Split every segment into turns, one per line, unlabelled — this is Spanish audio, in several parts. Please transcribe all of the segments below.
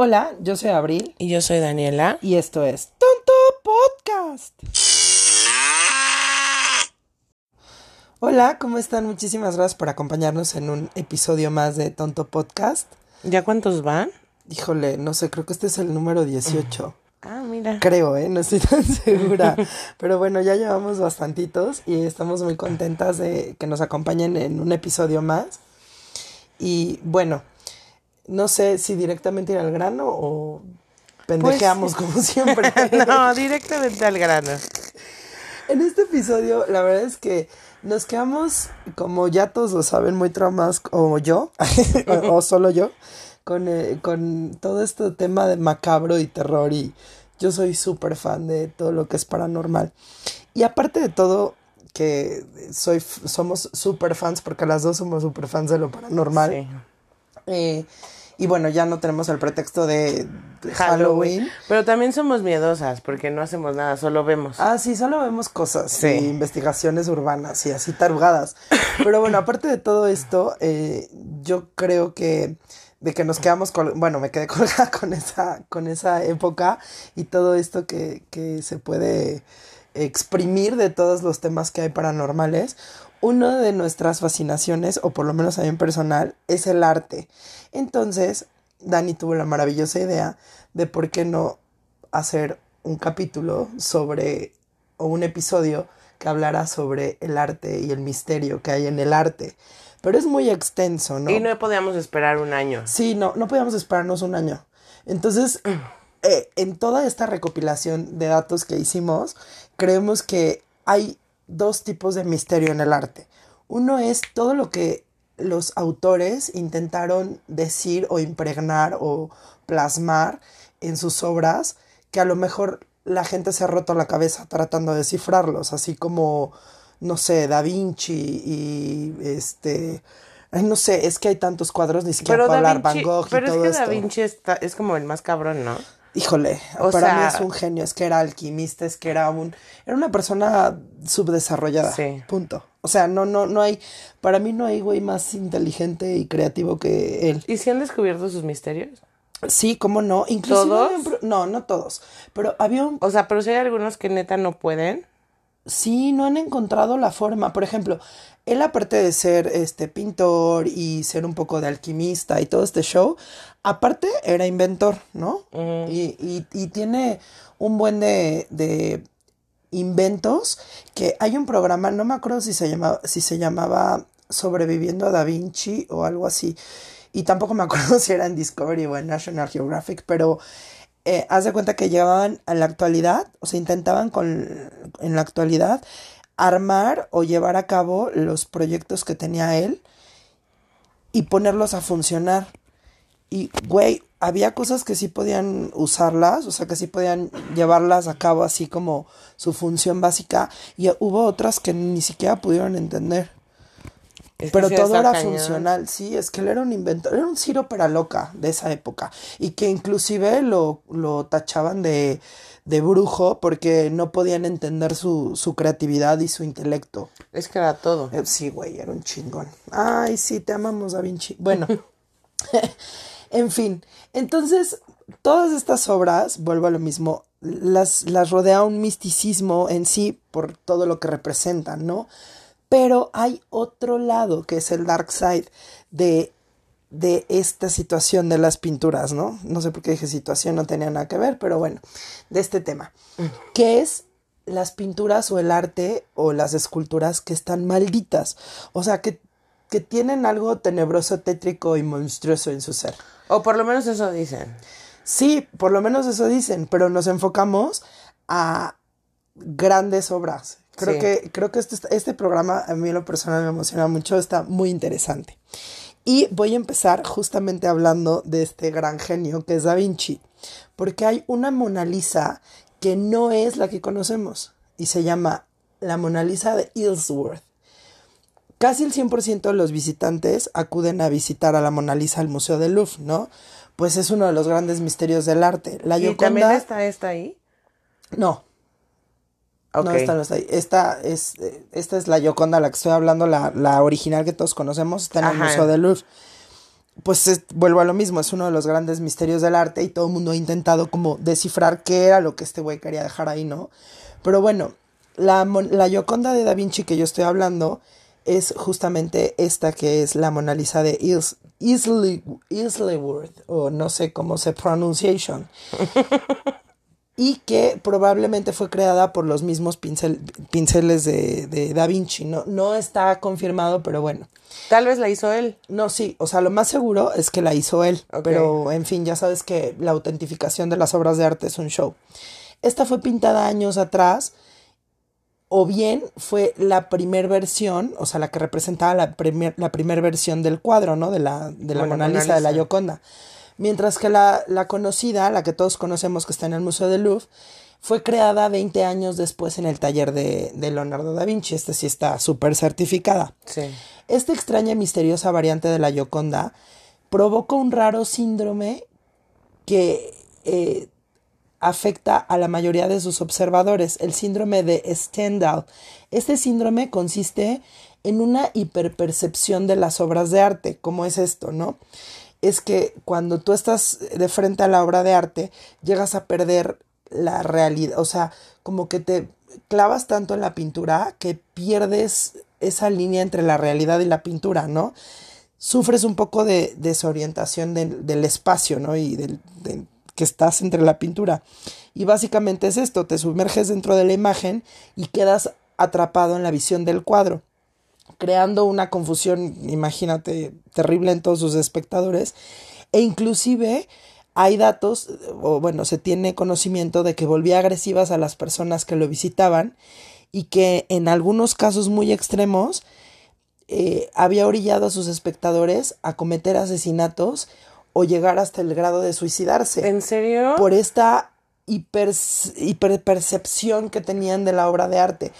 Hola, yo soy Abril
Y yo soy Daniela.
y esto es Tonto Podcast. Hola, ¿cómo están? Muchísimas gracias por acompañarnos en un episodio más de Tonto Podcast.
¿Ya cuántos van?
Híjole, no sé, creo que este es el número 18.
Ah, mira.
Creo, ¿eh? No estoy tan segura. Pero bueno, ya llevamos bastantitos y estamos muy contentas de que nos acompañen en un episodio más. Y bueno, no sé si directamente ir al grano o pendejeamos como siempre.
no, directamente al grano.
En este episodio, la verdad es que nos quedamos, como ya todos lo saben, muy traumados, o yo, o, o solo yo, con, eh, con todo este tema de macabro y terror. Y yo soy súper fan de todo lo que es paranormal. Y aparte de todo, que soy, somos súper fans, porque las dos somos súper fans de lo paranormal.
Sí.
Eh, y bueno, ya no tenemos el pretexto de, Halloween.
Pero también somos miedosas porque no hacemos nada, solo vemos.
Ah, sí, solo vemos cosas
Sí.
y investigaciones urbanas y así tarugadas. Pero bueno, aparte de todo esto, eh, yo creo que de que nos quedamos con, bueno, me quedé colgada con esa, con esa época y todo esto que, que se puede exprimir de todos los temas que hay paranormales. Una de nuestras fascinaciones, o por lo menos a mí en personal, es el arte. Entonces, Dani tuvo la maravillosa idea de por qué no hacer un capítulo sobre, o un episodio que hablara sobre el arte y el misterio que hay en el arte. Pero es muy extenso, ¿no?
Y no podíamos esperar un año.
Sí, no, no podíamos esperarnos un año. Entonces, eh, en toda esta recopilación de datos que hicimos, creemos que hay dos tipos de misterio en el arte. Uno es todo lo que los autores intentaron decir o impregnar o plasmar en sus obras, que a lo mejor la gente se ha roto la cabeza tratando de descifrarlos, así como, no sé, Da Vinci y este... No sé, es que hay tantos cuadros, ni siquiera
Pero Da
hablar Van Gogh y
pero es que
esto.
Da Vinci está, es como el más cabrón, ¿no?
Híjole,
O
para mí es un genio, es que era alquimista, es que era un, era una persona subdesarrollada,
Sí.
punto. O sea, no, no, no hay, para mí no hay güey más inteligente y creativo que él.
¿Y si han descubierto sus misterios?
Sí, cómo no, pro- no, no todos, pero había un,
O sea, pero si hay algunos que neta no pueden.
sí, no han encontrado la forma. Por ejemplo, él aparte de ser este pintor y ser un poco de alquimista y todo este show, aparte era inventor, ¿no? y, y, y tiene un buen de, de inventos que hay un programa, no me acuerdo si se llamaba, si se llamaba Sobreviviendo a Da Vinci o algo así. Y tampoco me acuerdo si era en Discovery o en National Geographic, pero eh, haz de cuenta que llevaban a la actualidad, o sea, intentaban con, en la actualidad armar o llevar a cabo los proyectos que tenía él y ponerlos a funcionar. Y, güey, había cosas que sí podían usarlas, o sea, que sí podían llevarlas a cabo así como su función básica, y hubo otras que ni siquiera pudieron entender.
Es
Pero todo era
cañón.
funcional, sí, es que él era un inventor, era un Ciro para loca de esa época, y que inclusive lo, lo tachaban de, de brujo porque no podían entender su, su creatividad y su intelecto.
Es que era todo.
Eh, Sí, güey, era un chingón. Ay, sí, te amamos, Da Vinci. Bueno, en fin, entonces, todas estas obras, vuelvo a lo mismo, las, las rodea un misticismo en sí por todo lo que representan, ¿no? Pero hay otro lado que es el dark side de, de esta situación de las pinturas, ¿no? No sé por qué dije situación, no tenía nada que ver, pero bueno, de este tema, que es las pinturas o el arte o las esculturas que están malditas, o sea, que, que tienen algo tenebroso, tétrico y monstruoso en su ser.
O por lo menos eso dicen.
Sí, por lo menos eso dicen, pero nos enfocamos a grandes obras. Creo
Sí.
que, creo que este, este programa a mí en lo personal me emociona mucho, está muy interesante. Y voy a empezar justamente hablando de este gran genio que es Da Vinci, porque hay una Mona Lisa que no es la que conocemos y se llama la Mona Lisa de Ilsworth. Casi el 100% de los visitantes acuden a visitar a la Mona Lisa al Museo del Louvre, ¿no? Pues es uno de los grandes misterios del arte. La
¿Y también está esta ahí?
No, no, esta no está ahí. Esta es, eh, esta es la Gioconda, la que estoy hablando, la, la original que todos conocemos, está en el. Museo del Louvre. pues es- vuelvo a lo mismo, es uno de los grandes misterios del arte y todo el mundo ha intentado como descifrar qué era lo que este güey quería dejar ahí, ¿no? Pero bueno, la, la Gioconda de Da Vinci que yo estoy hablando es justamente esta que es la Mona Lisa de Is, Isley, Isleworth, o no sé cómo se pronunciation y que probablemente fue creada por los mismos pincel- pinceles de, de Da Vinci. No, no está confirmado, pero bueno.
Tal vez la hizo él.
No, sí, o sea, lo más seguro es que la hizo él, pero en fin, ya sabes que la autentificación de las obras de arte es un show. Esta fue pintada años atrás, o bien fue la primer versión, o sea, la que representaba la primer, la primer versión del cuadro, ¿no? De la, de la
Bueno,
Mona Lisa, de la. Gioconda. Mientras que la, la conocida, la que todos conocemos que está en el Museo del Louvre, fue creada 20 años después en el taller de, de Leonardo da Vinci. Esta sí está súper certificada.
Sí.
Esta extraña y misteriosa variante de la Gioconda provoca un raro síndrome que eh, afecta a la mayoría de sus observadores, el síndrome de Stendhal. Este síndrome consiste en una hiperpercepción de las obras de arte. ¿Cómo es esto, no? Es que cuando tú estás de frente a la obra de arte, llegas a perder la realidad, o sea, como que te clavas tanto en la pintura que pierdes esa línea entre la realidad y la pintura, ¿no? Sufres un poco de desorientación del, del espacio, ¿no? Y del, del- que estás entre la pintura. Y básicamente es esto, te sumerges dentro de la imagen y quedas atrapado en la visión del cuadro creando una confusión, imagínate, terrible en todos sus espectadores. E inclusive hay datos, o bueno, se tiene conocimiento de que volvía agresivas a las personas que lo visitaban y que en algunos casos muy extremos eh, había orillado a sus espectadores a cometer asesinatos o llegar hasta el grado de suicidarse
¿En serio?
por esta hiper, hiperpercepción que tenían de la obra de arte.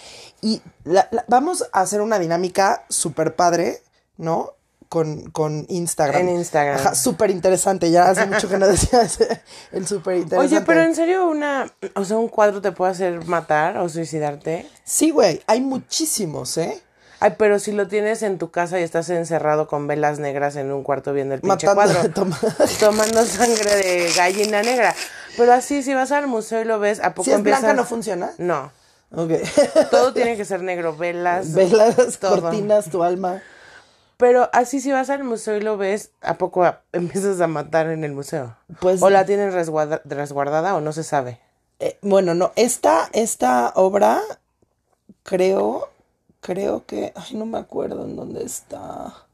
Y la- la- vamos a hacer una dinámica súper padre, ¿no? Con, con Instagram.
En Instagram.
Ajá, súper interesante. Ya hace mucho que no decía ese- el súper interesante.
Oye, pero en serio una, o sea, un cuadro te puede hacer matar o suicidarte.
Sí, güey, hay muchísimos, ¿eh?
Ay, pero si lo tienes en tu casa y estás encerrado con velas negras en un cuarto viendo el pinche
Matando,
cuadro,
toma-
tomando sangre de gallina negra. Pero así, si vas al museo y lo ves, ¿a poco
Si es
empiezas?
blanca, no funciona.
No,
Ok.
todo tiene que ser negro, velas,
Velas,
todo.
cortinas, tu alma.
Pero así si vas al museo y lo ves, ¿a poco a- empiezas a matar en el museo?
Pues-
o la tienen resguarda- resguardada o no se sabe.
Eh, bueno, no, esta, esta obra, creo, creo que, ay, no me acuerdo en dónde está.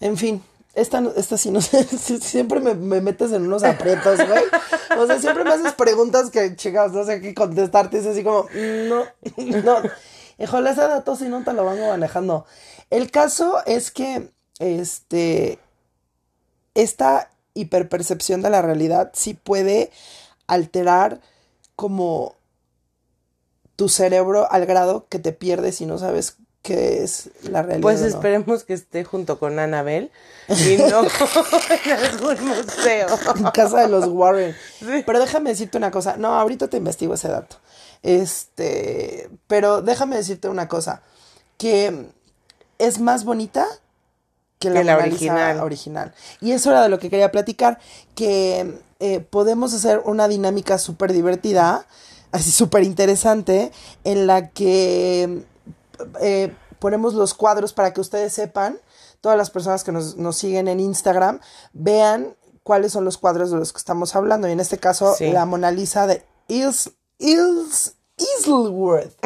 En fin, esta, esta sí no sé, siempre me, me metes en unos aprietos, güey. O sea, siempre me haces preguntas que, chicas, no sé qué contestarte, es así como, no, no. Híjole, ese dato sí no te lo vengo manejando. El caso es que, este, esta hiperpercepción de la realidad sí puede alterar como tu cerebro al grado que te pierdes y no sabes qué es la realidad.
Pues
no.
esperemos que esté junto con Annabel y no en algún museo.
En casa de los Warren.
Sí.
Pero déjame decirte una cosa. No, ahorita te investigo ese dato. Este, pero déjame decirte una cosa. Que es más bonita que la,
Que la original.
original. Y eso era de lo que quería platicar. Que eh, podemos hacer una dinámica súper divertida, así súper interesante, en la que eh, ponemos los cuadros para que ustedes sepan, todas las personas que nos, nos siguen en Instagram, vean cuáles son los cuadros de los que estamos hablando. Y en este caso,
Sí.
la Mona Lisa de Is, Is, Isleworth.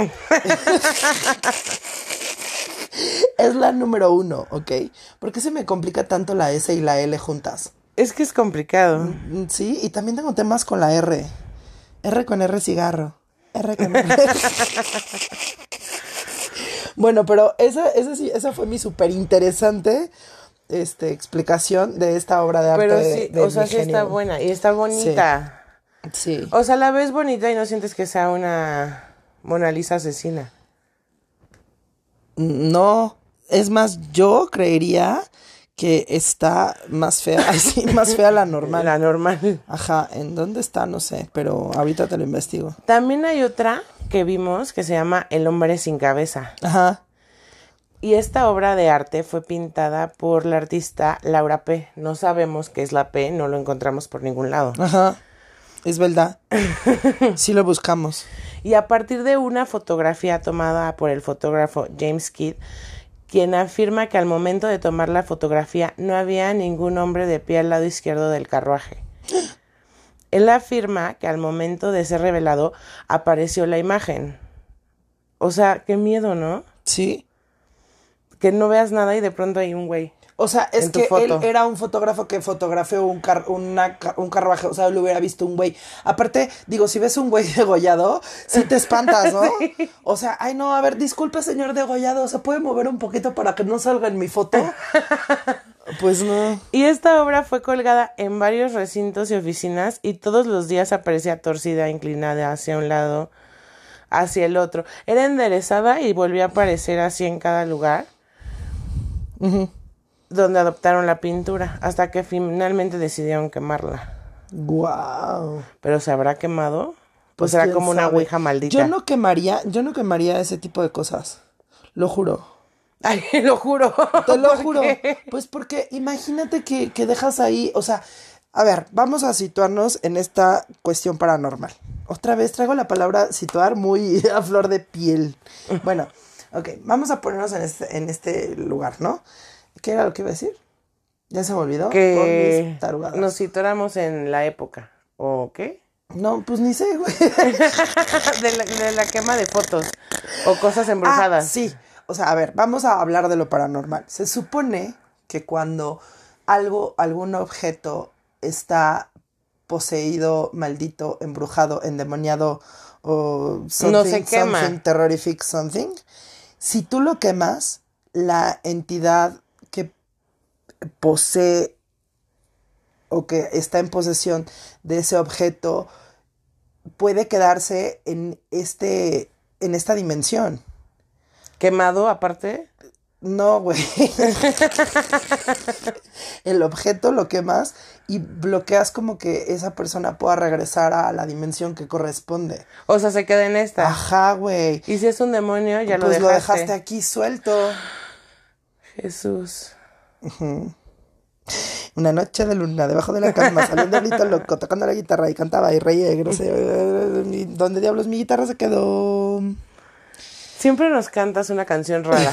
es la número uno, ¿ok? ¿Por qué se me complica tanto la S y la L juntas?
Es que es complicado.
Mm, Sí, y también tengo temas con la R. R con R cigarro. R con R. bueno, pero esa, esa, sí, esa fue mi súper interesante este, explicación de esta obra de arte.
Pero sí,
de
o sea, sí está buena y está bonita.
Sí.
O sea, la ves bonita y no sientes que sea una Mona Lisa asesina.
No, es más, yo creería que está más fea, así, más fea la normal.
La normal.
Ajá, ¿en dónde está? No sé, pero ahorita te lo investigo.
También hay otra que vimos que se llama El hombre sin cabeza.
Ajá.
Y esta obra de arte fue pintada por la artista Laura P. No sabemos qué es la P, no lo encontramos por ningún lado.
Ajá. Es verdad. sí lo buscamos.
Y a partir de una fotografía tomada por el fotógrafo James Kidd, quien afirma que al momento de tomar la fotografía no había ningún hombre de pie al lado izquierdo del carruaje. Él afirma que al momento de ser revelado apareció la imagen. O sea, qué miedo, ¿no?
Sí.
Que no veas nada y de pronto hay un güey.
O sea, es que él era un fotógrafo que fotografió un, car- una un carruaje, o sea, lo hubiera visto un güey. Aparte, digo, si ves un güey degollado, sí te espantas, ¿no? O sea, ay no, a ver, disculpe señor degollado, ¿se puede mover un poquito para que no salga en mi foto? Pues no.
Y esta obra fue colgada en varios recintos y oficinas y todos los días aparecía torcida, inclinada hacia un lado, hacia el otro. Era enderezada y volvía a aparecer así en cada lugar donde adoptaron la pintura, hasta que finalmente decidieron quemarla.
Wow.
Pero se habrá quemado. Pues era como una ouija maldita.
Yo no quemaría, yo no quemaría ese tipo de cosas. Lo juro.
Ay, lo juro.
Te lo
¿Por
juro.
qué?
Pues porque imagínate que, que dejas ahí, o sea, a ver, vamos a situarnos en esta cuestión paranormal. Otra vez traigo la palabra situar muy a flor de piel. Bueno, ok, vamos a ponernos en este, en este lugar, ¿no? ¿Qué era lo que iba a decir? Ya se me olvidó.
Que nos situáramos en la época. ¿O qué?
No, pues ni sé, güey.
de, la, de la quema de fotos. O cosas embrujadas.
Ah, sí. O sea, a ver, vamos a hablar de lo paranormal. Se supone que cuando algo, algún objeto está poseído, maldito, embrujado, endemoniado o something,
No se quema.
something terrorific something, si tú lo quemas, la entidad posee o que está en posesión de ese objeto puede quedarse en este en esta dimensión.
Quemado aparte.
No, güey. El objeto lo quemas y bloqueas como que esa persona pueda regresar a la dimensión que corresponde.
O sea, se queda en esta.
Ajá, güey.
Y si es un demonio, ya
pues
lo
lo
dejaste.
dejaste aquí suelto.
Jesús.
Una noche de luna, debajo de la cama, un diablito loco, tocando la guitarra y cantaba y reía y grosero. ¿Dónde diablos mi guitarra se quedó?
Siempre nos cantas una canción rara.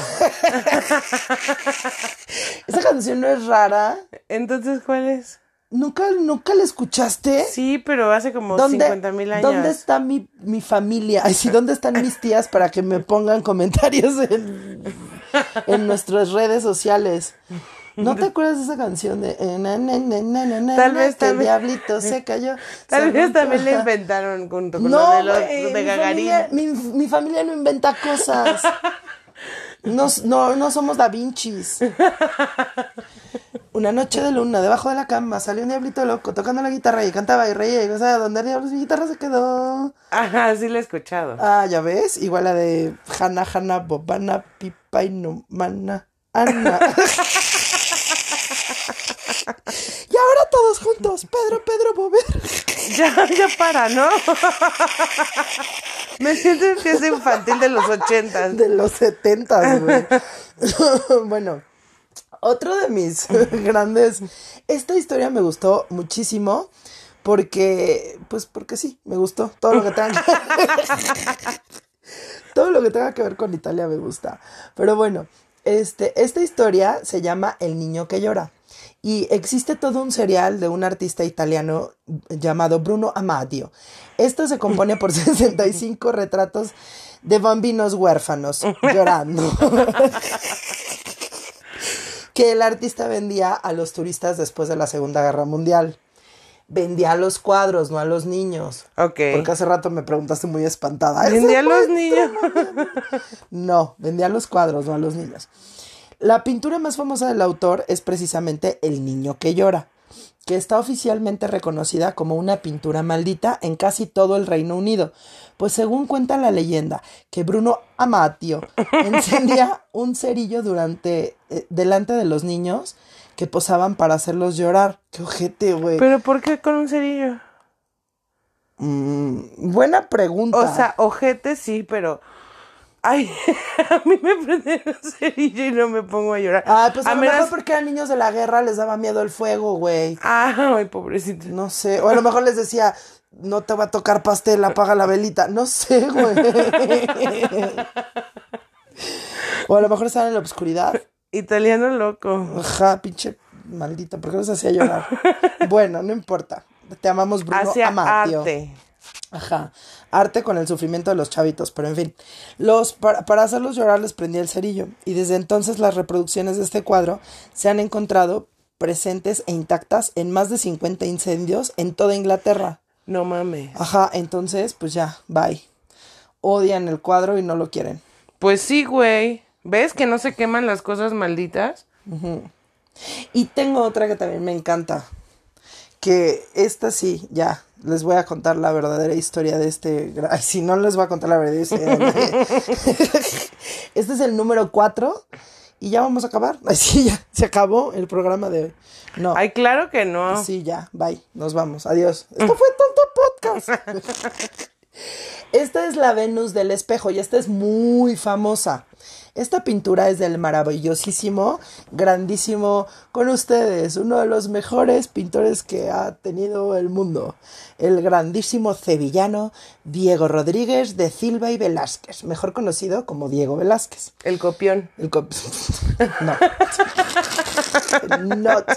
Esa canción no es rara.
Entonces, ¿cuál es?
¿Nunca, nunca la escuchaste?
Sí, pero hace como
¿Dónde,
50 mil años.
¿Dónde está mi, mi familia? Ay, sí, ¿dónde están mis tías para que me pongan comentarios en, en nuestras redes sociales? ¿No te acuerdas de esa canción de eh, na, na, na,
Tal vez
que el diablito se cayó?
Tal
se
vez
rompió?
también le inventaron junto con
No,
lo de, los,
güey,
de
mi
Gagarín.
familia- Mi, mi familia no inventa cosas. No, no, no somos Da Vincis. Una noche de luna, debajo de la cama, salió un diablito loco tocando la guitarra y cantaba y reía y gozaba. ¿Dónde diablos mi guitarra se quedó?
Ajá, sí lo he escuchado.
Ah, ya ves, igual la de Hanna, Hanna, Bobana, Pipa y no, Mana, Ana. y ahora todos juntos, Pedro, Pedro, Bober.
Ya, ya para, ¿no? Me siento en fiesta infantil de los ochentas.
De los setentas, güey. bueno, otro de mis grandes. Esta historia me gustó muchísimo. Porque, pues, porque sí, me gustó. Todo lo que tenga Todo lo que tenga que ver con Italia me gusta. Pero bueno, este, esta historia se llama El niño que llora. Y existe todo un serial de un artista italiano llamado Bruno Amadio. Esto se compone por 65 retratos de bambinos huérfanos llorando. que el artista vendía a los turistas después de la Segunda Guerra Mundial. Vendía a los cuadros, no a los niños.
Ok.
Porque hace rato me preguntaste muy espantada. ¿Ese
Vendía a los niños.
no, vendía los cuadros, no a los niños. La pintura más famosa del autor es precisamente El niño que llora, que está oficialmente reconocida como una pintura maldita en casi todo el Reino Unido, pues según cuenta la leyenda, que Bruno Amatio encendía un cerillo durante, eh, delante de los niños que posaban para hacerlos llorar. ¡Qué ojete, güey!
¿Pero por qué con un cerillo?
Mm, buena pregunta.
O sea, ojete sí, pero Ay, a mí me prende el cerillo y no me pongo a llorar.
Ah, pues a,
a
lo
menos-
mejor porque eran niños de la guerra les daba miedo el fuego, güey.
Ay, pobrecito.
No sé. O a lo mejor les decía, no te va a tocar pastel, apaga la velita. No sé, güey. o a lo mejor estaban en la oscuridad.
Italiano loco.
Ajá, pinche maldita, ¿por qué nos hacía llorar? bueno, no importa. Te amamos, Bruno.
Hacia
Amatio.
arte.
Ajá. Arte con el sufrimiento de los chavitos, pero en fin. Los, para, para hacerlos llorar les prendía el cerillo. Y desde entonces las reproducciones de este cuadro se han encontrado presentes e intactas en más de 50 incendios en toda Inglaterra.
No mames.
Ajá, entonces, pues ya, bye. Odian el cuadro y no lo quieren.
Pues sí, güey. ¿Ves que no se queman las cosas malditas?
Y tengo otra que también me encanta. Que esta sí, ya, les voy a contar la verdadera historia de este. Ay, si no les voy a contar la verdadera historia. de- este es el número 4 y ya vamos a acabar. Ay, sí, ya, se acabó el programa de hoy. No.
Ay, claro que no.
Sí, ya, bye. Nos vamos. Adiós. Esto fue tonto podcast. Esta es la Venus del espejo y esta es muy famosa. Esta pintura es del maravillosísimo, grandísimo, con ustedes, uno de los mejores pintores que ha tenido el mundo, el grandísimo sevillano Diego Rodríguez de Silva y Velázquez, mejor conocido como Diego Velázquez.
El copión.
El cop- no. Not.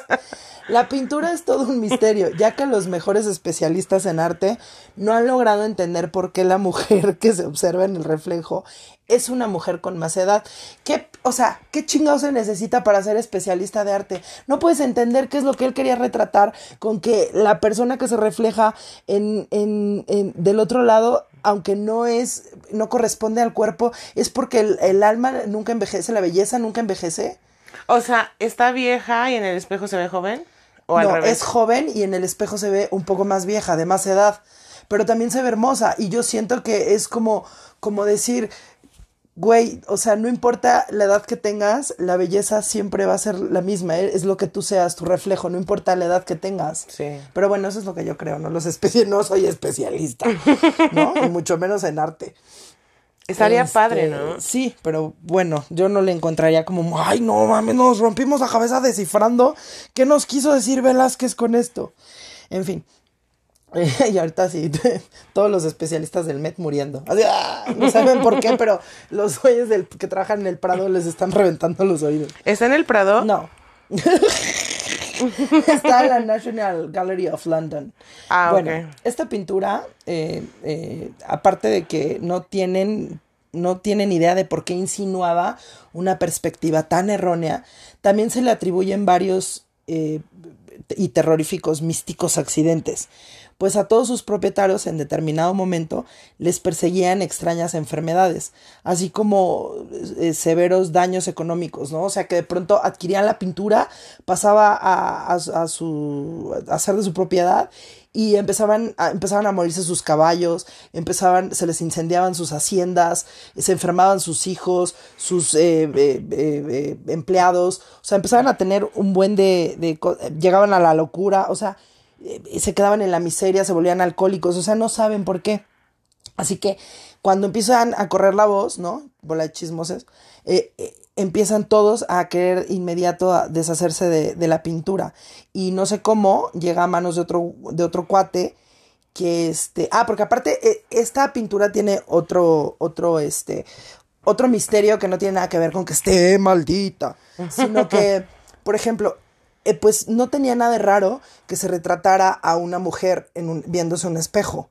La pintura es todo un misterio, ya que los mejores especialistas en arte no han logrado entender por qué la mujer que se observa en el reflejo es una mujer con más edad. ¿Qué, o sea, ¿qué chingado se necesita para ser especialista de arte? No puedes entender qué es lo que él quería retratar con que la persona que se refleja en, en- en- del otro lado aunque no es, no corresponde al cuerpo, es porque el, el alma nunca envejece, la belleza nunca envejece.
O sea, ¿está vieja y en el espejo se ve joven? ¿O al
no,
revés?
es joven y en el espejo se ve un poco más vieja, de más edad, pero también se ve hermosa y yo siento que es como, como decir, güey, o sea, no importa la edad que tengas, la belleza siempre va a ser la misma, ¿eh? es lo que tú seas, tu reflejo, no importa la edad que tengas.
Sí.
Pero bueno, eso es lo que yo creo, no los especie no soy especialista, ¿no? Y mucho menos en arte.
Estaría
Este,
padre, ¿no?
Sí, pero bueno, yo no le encontraría como, ay, no mames, nos rompimos la cabeza descifrando qué nos quiso decir Velázquez con esto. En fin. y ahorita sí, todos los especialistas del Met muriendo. Así, ¡ah! no saben por qué, pero los güeyes del, que trabajan en el Prado les están reventando los oídos.
¿Está en el Prado?
No. Está en la National Gallery of London.
Ah,
bueno, esta pintura, eh, eh, aparte de que no tienen, no tienen idea de por qué insinuaba una perspectiva tan errónea, también se le atribuyen varios eh, y terroríficos místicos accidentes, pues a todos sus propietarios en determinado momento les perseguían extrañas enfermedades, así como eh, severos daños económicos, ¿no? O sea que de pronto adquirían la pintura, pasaba a, a- su, a ser de su propiedad y empezaban a, empezaban a morirse sus caballos, empezaban, se les incendiaban sus haciendas, se enfermaban sus hijos, sus eh, eh, empleados, o sea, empezaban a tener un buen de, de llegaban a la locura, o sea, se quedaban en la miseria, se volvían alcohólicos, o sea, no saben por qué. Así que cuando empiezan a correr la voz, ¿no? Bola de chismoses, eh, eh, empiezan todos a querer inmediato a deshacerse de, de la pintura. Y no sé cómo llega a manos de otro, de otro cuate que este. Ah, porque aparte, eh, esta pintura tiene otro, otro, este. Otro misterio que no tiene nada que ver con que esté maldita. Sino que, por ejemplo, eh, pues no tenía nada de raro que se retratara a una mujer viéndose un espejo.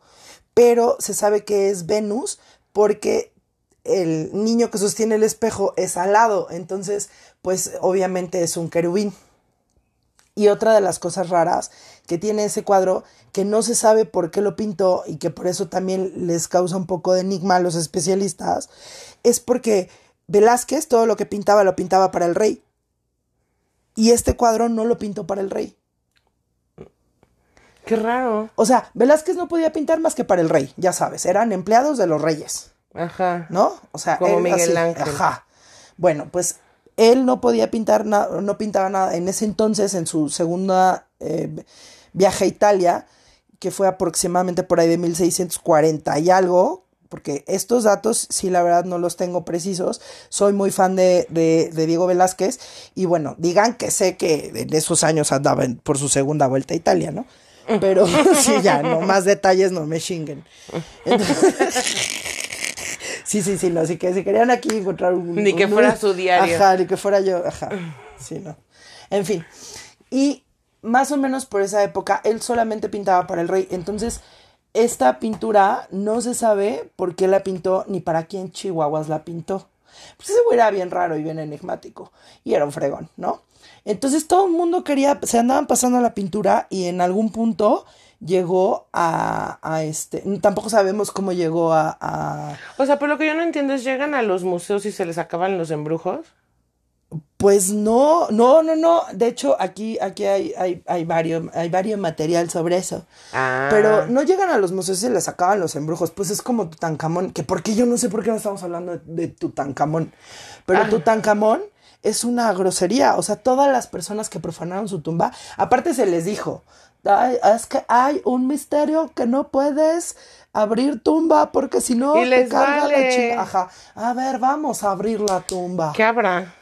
Pero se sabe que es Venus porque el niño que sostiene el espejo es alado. Entonces, pues obviamente es un querubín. Y otra de las cosas raras que tiene ese cuadro, que no se sabe por qué lo pintó y que por eso también les causa un poco de enigma a los especialistas, es porque Velázquez todo lo que pintaba lo pintaba para el rey. Y este cuadro no lo pintó para el rey.
Qué raro.
O sea, Velázquez no podía pintar más que para el rey, ya sabes, eran empleados de los reyes.
Ajá.
¿no? O sea,
Como Miguel
así,
Ángel.
Ajá. Bueno, pues él no podía pintar nada, no pintaba nada. En ese entonces, en su segunda eh, viaje a Italia, que fue aproximadamente por ahí de 1640 y algo, porque estos datos, sí, la verdad no los tengo precisos. Soy muy fan de, de, de Diego Velázquez y bueno, digan que sé que en esos años andaba en- por su segunda vuelta a Italia, ¿no? Pero sí, ya, no más detalles, no me chinguen. Entonces- sí, sí, sí, no, así que si querían aquí encontrar un...
Ni que
un-
fuera su diario.
Ajá, ni que fuera yo, ajá, sí, no. En fin, y más o menos por esa época, él solamente pintaba para el rey, entonces esta pintura no se sabe por qué la pintó ni para quién Chihuahuas la pintó. Pues ese era bien raro y bien enigmático. Y era un fregón, ¿no? Entonces todo el mundo quería, se andaban pasando la pintura y en algún punto llegó a, a este, tampoco sabemos cómo llegó a, a-
O sea, pero lo que yo no entiendo es, llegan a los museos y se les acaban los embrujos.
Pues no, no, no, no. De hecho, aquí, aquí hay, hay, hay varios, hay varios material sobre eso.
Ah.
Pero no llegan a los museos y se les acaban los embrujos. Pues es como Tutankamón, que porque yo no sé por qué no estamos hablando de, de Tutankamón. Pero
Ah.
Tutankamón es una grosería. O sea, todas las personas que profanaron su tumba, aparte se les dijo, "Ay, es que hay un misterio que no puedes abrir tumba porque si no
Y
te carga la
vale.
chinga". Ajá. A ver, vamos a abrir la tumba.
¿Qué habrá?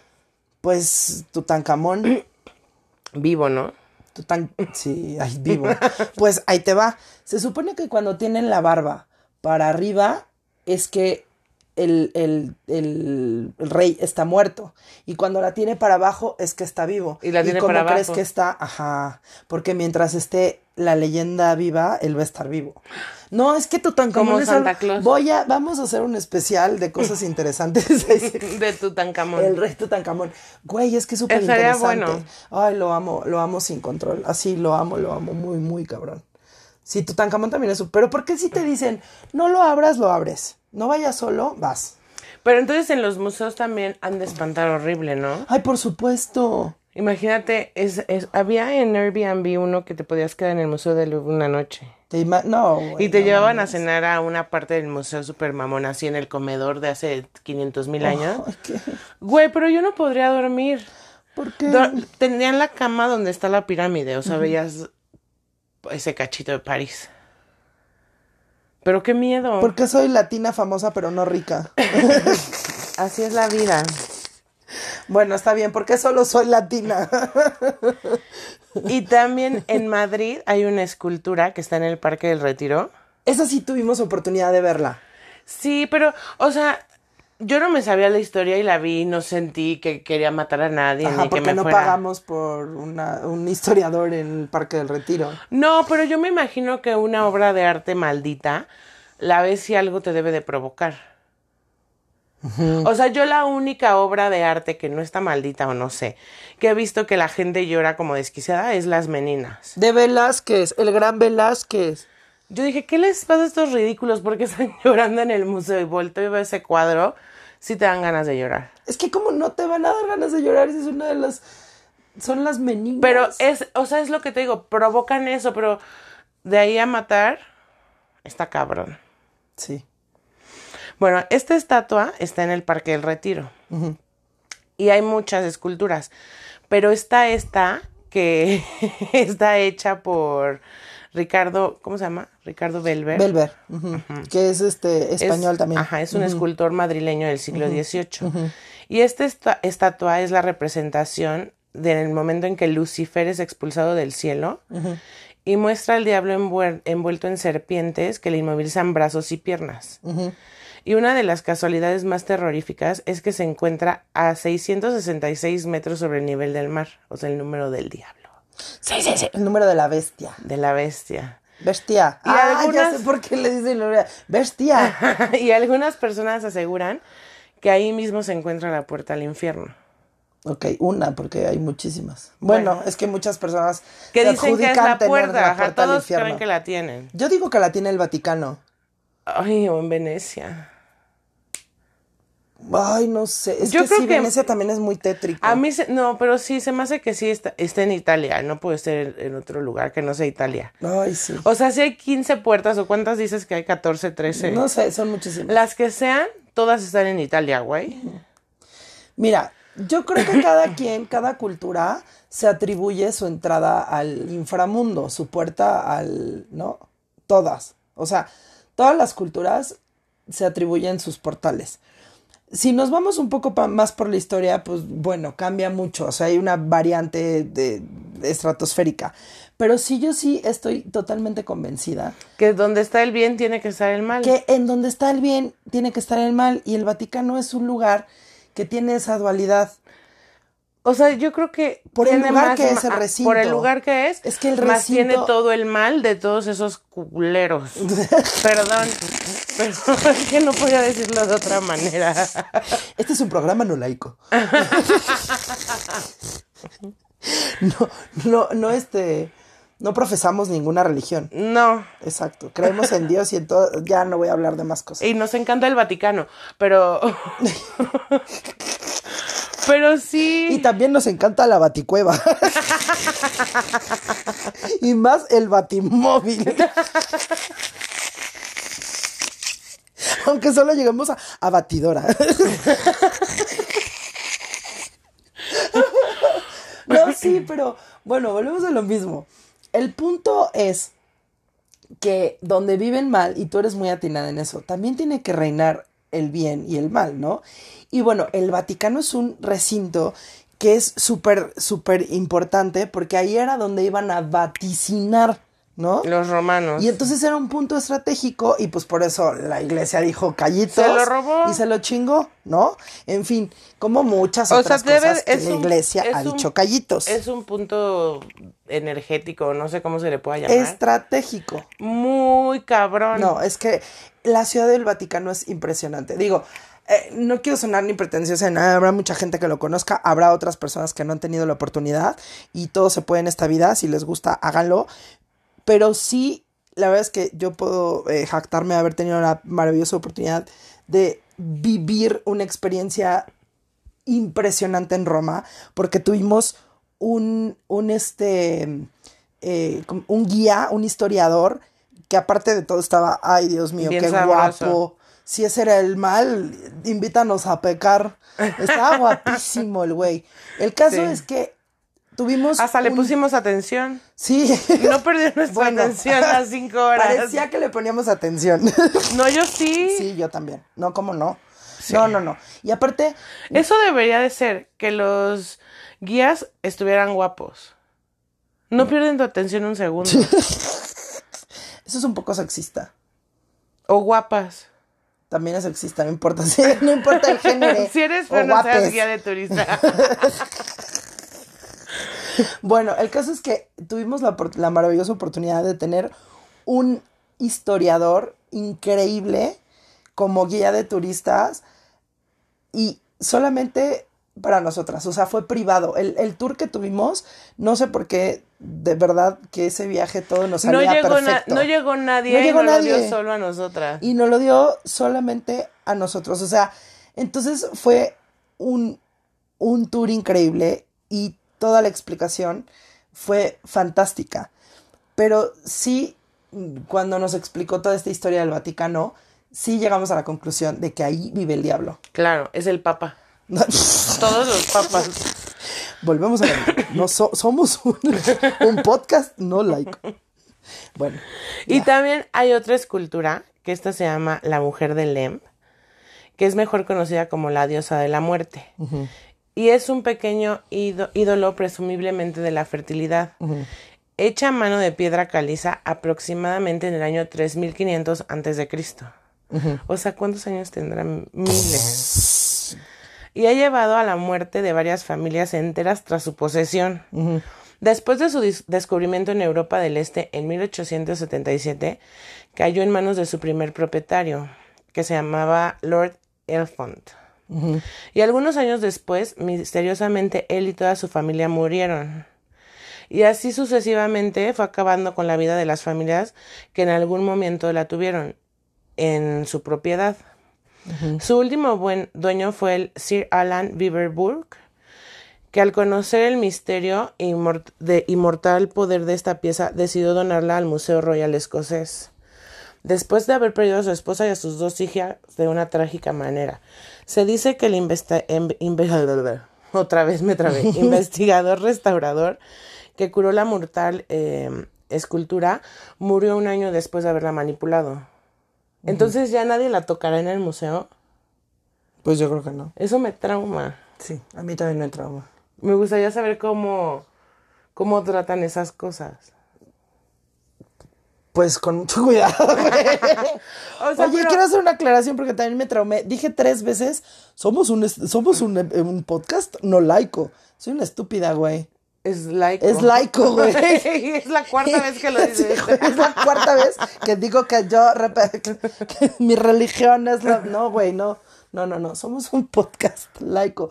Pues Tutankamón,
Vivo, ¿no?
Tutan... sí, ay, vivo. Pues ahí te va. Se supone que cuando tienen la barba para arriba es que el, el, el, el rey está muerto. Y cuando la tiene para abajo es que está vivo.
Y la tiene
cómo
para
crees
abajo?
que está? Ajá. Porque mientras esté la leyenda viva, él va a estar vivo. No, es que Tutankamón
Como Santa Claus.
Voy a, vamos a hacer un especial de cosas interesantes.
De Tutankamón.
El rey Tutankamón. Güey, es que es súper interesante.
bueno.
Ay, lo amo, lo amo sin control. Así lo amo, lo amo muy, muy cabrón. Sí, Tutankamón también es su... Pero ¿por qué si te dicen, no lo abras, lo abres? No vayas solo, vas.
Pero entonces en los museos también han de espantar horrible, ¿no?
Ay, por supuesto.
Imagínate, es, es, había en Airbnb uno que te podías quedar en el Museo de Louvre una noche.
Te no, güey,
Y te
no
llevaban a cenar a una parte del museo super mamón, así en el comedor de hace 500 mil años.
¿qué?
Güey, pero yo no podría dormir.
¿Por qué?
Tenían la cama donde está la pirámide, o sea, veías ese cachito de París. Pero qué miedo.
Porque soy latina famosa, pero no rica.
Así es la vida.
Bueno, está bien, porque solo soy latina.
Y también en Madrid hay una escultura que está en el Parque del Retiro.
Esa sí tuvimos oportunidad de verla.
Sí, pero, o sea, yo no me sabía la historia y la vi y no sentí que quería matar a nadie
Ajá,
ni que
porque
me
no
fuera.
pagamos por una, un historiador en el Parque del Retiro.
No, pero yo me imagino que una obra de arte maldita la ves si algo te debe de provocar. O sea, yo la única obra de arte que no está maldita o no sé, que he visto que la gente llora como desquiciada es Las Meninas.
De Velázquez, el gran Velázquez.
Yo dije, ¿qué les pasa a estos ridículos? ¿Por qué están llorando en el museo? Y volteo y veo ese cuadro, sí te dan ganas de llorar.
Es que como no te van a dar ganas de llorar, esa es una de las... Son las meninas.
Pero es, o sea, es lo que te digo, provocan eso, pero de ahí a matar, está cabrón.
Sí.
Bueno, esta estatua está en el Parque del Retiro. Y hay muchas esculturas. Pero está esta que está hecha por Ricardo, ¿cómo se llama? Ricardo Belver.
Belver, que es este
Es-
español también.
Ajá, es un escultor madrileño del siglo XVIII. Y esta esta- estatua es la representación del momento en que Lucifer es expulsado del cielo y muestra al diablo envuelto en serpientes que le inmovilizan brazos y piernas. Y una de las casualidades más terroríficas es que se encuentra a 666 metros sobre el nivel del mar, o sea, el número del diablo,
Sí, sí, sí. El número de la bestia.
de la bestia.
Bestia.
Y
ah, ya
algunas-
sé por qué le dicen. Bestia.
y algunas personas aseguran que ahí mismo se encuentra la puerta al infierno.
ok, una, porque hay muchísimas. Bueno,
Bueno.
es que muchas personas
Que
se
dicen que es
adjudican
la
tener
puerta,
la
ajá,
puerta al
todos
infierno.
creen que la tienen.
Yo digo que la tiene el Vaticano.
Ay, o en Venecia.
Ay, no sé. Es
Yo
que
creo
sí,
que-
Venecia también es muy tétrico.
A mí, se- no, pero sí, se me hace que sí está, está en Italia, no puede ser en otro lugar que no sea Italia.
Ay, sí.
O sea, si hay 15 puertas, ¿o cuántas dices que hay? 14, 13.
No sé, son muchísimas.
Las que sean, todas están en Italia, güey.
Mira, yo creo que cada quien, cada cultura se atribuye su entrada al inframundo, su puerta al, ¿no? Todas. O sea, todas las culturas se atribuyen sus portales. Si nos vamos un poco más por la historia, pues bueno, cambia mucho. O sea, hay una variante de, de estratosférica. Pero sí, yo sí estoy totalmente convencida
Que donde está el bien tiene que estar el mal.
que en donde está el bien tiene que estar el mal. Y el Vaticano es un lugar que tiene esa dualidad.
O sea, yo creo que
Por el lugar
más
que es el
ah,
recinto.
Por el lugar que es,
Es que el
más
recinto-
tiene todo el mal de todos esos culeros. Perdón, pero es que no podía decirlo de otra manera.
Este es un programa no laico. no, no, no, este, no profesamos ninguna religión.
No,
Exacto. Creemos en Dios y en todo. Ya no voy a hablar de más cosas.
y nos encanta el Vaticano, pero pero sí
Y también nos encanta la baticueva. y más el batimóvil. Aunque solo lleguemos a, a batidora. no, sí, pero bueno, volvemos a lo mismo. El punto es que donde viven mal, y tú eres muy atinada en eso, también tiene que reinar el bien y el mal, ¿no? Y bueno, el Vaticano es un recinto que es súper, súper importante porque ahí era donde iban a vaticinar, ¿no?
los romanos.
Y entonces era un punto estratégico y pues por eso la iglesia dijo callitos.
Se lo robó.
Y se lo chingó, ¿no? En fin, como muchas
O
otras
sea, debe-
cosas que la iglesia
es
ha
un-
dicho callitos.
es un punto energético, no sé cómo se le pueda llamar.
Estratégico.
Muy cabrón.
No, es que la ciudad del Vaticano es impresionante. Digo, eh, no quiero sonar ni pretenciosa en nada, habrá mucha gente que lo conozca, habrá otras personas que no han tenido la oportunidad y todo se puede en esta vida, si les gusta, háganlo. Pero sí, la verdad es que yo puedo eh, jactarme de haber tenido la maravillosa oportunidad de vivir una experiencia impresionante en Roma, porque tuvimos un, un este, eh, un guía, un historiador, que aparte de todo estaba, ay Dios mío,
Bien
qué
sabroso.
guapo. Si ese era el mal, invítanos a pecar. Estaba guapísimo el güey. El caso
Sí.
es que tuvimos.
Hasta le pusimos atención.
Sí.
No perdió nuestra
Bueno,
atención las cinco horas.
Parecía que le poníamos atención.
No, yo sí.
Sí, yo también. No, ¿cómo no? No, no, no. Y aparte,
Eso debería de ser, que los guías estuvieran guapos. No pierden tu atención un segundo.
eso es un poco sexista.
O guapas.
También es sexista, no importa. Sí, no importa el género.
Si eres
o
pero no seas guía de turista.
Bueno, el caso es que tuvimos la, maravillosa oportunidad de tener un historiador increíble como guía de turistas y solamente para nosotras, o sea, fue privado. El, el tour que tuvimos, no sé por qué, de verdad que ese viaje todo nos
No
salía
llegó, na-
perfecto.
no llegó nadie
No
y
llegó
nos lo dio
nadie.
solo a nosotras.
Y nos lo dio solamente a nosotros. O sea, entonces fue un, un tour increíble y toda la explicación fue fantástica. Pero sí, cuando nos explicó toda esta historia del Vaticano, sí llegamos a la conclusión de que ahí vive el diablo.
Claro, es el papa. Todos los papas.
Volvemos a ver. No so- somos un, un podcast no like. Bueno,
Y también hay otra escultura, que esta se llama La Mujer de Lem, que es mejor conocida como la diosa de la muerte. Y es un pequeño ído- ídolo presumiblemente de la fertilidad, hecha a mano de piedra caliza aproximadamente en el año 3500 antes de Cristo. O sea, ¿cuántos años tendrán? Miles. Y ha llevado a la muerte de varias familias enteras tras su posesión. Después de su descubrimiento en Europa del Este en 1877, cayó en manos de su primer propietario, que se llamaba Lord Elfont. Y algunos años después, misteriosamente, él y toda su familia murieron. Y así sucesivamente fue acabando con la vida de las familias que en algún momento la tuvieron en su propiedad. Su último buen dueño fue el Sir Alan Beaverburg, que al conocer el misterio de inmortal poder de esta pieza decidió donarla al Museo Royal Escocés. Después de haber perdido a su esposa y a sus dos hijas de una trágica manera. Se dice que el em- inve- otra vez me trabé, investigador restaurador que curó la mortal eh, escultura murió un año después de haberla manipulado. Entonces ya nadie la tocará en el museo.
Pues yo creo que no.
Eso me trauma.
Sí, a mí también me trauma.
Me gustaría saber cómo, cómo tratan esas cosas.
Pues con mucho cuidado.
O sea,
Oye,
pero-
quiero hacer una aclaración porque también me traumé. Dije tres veces, somos un, somos un, un podcast no laico. Soy una estúpida, güey.
Es laico.
Es laico, güey.
es la cuarta vez que lo
Sí,
dices.
güey, es la cuarta vez que digo que yo, que, que mi religión es la... No, güey, no. No, no, no. Somos un podcast laico.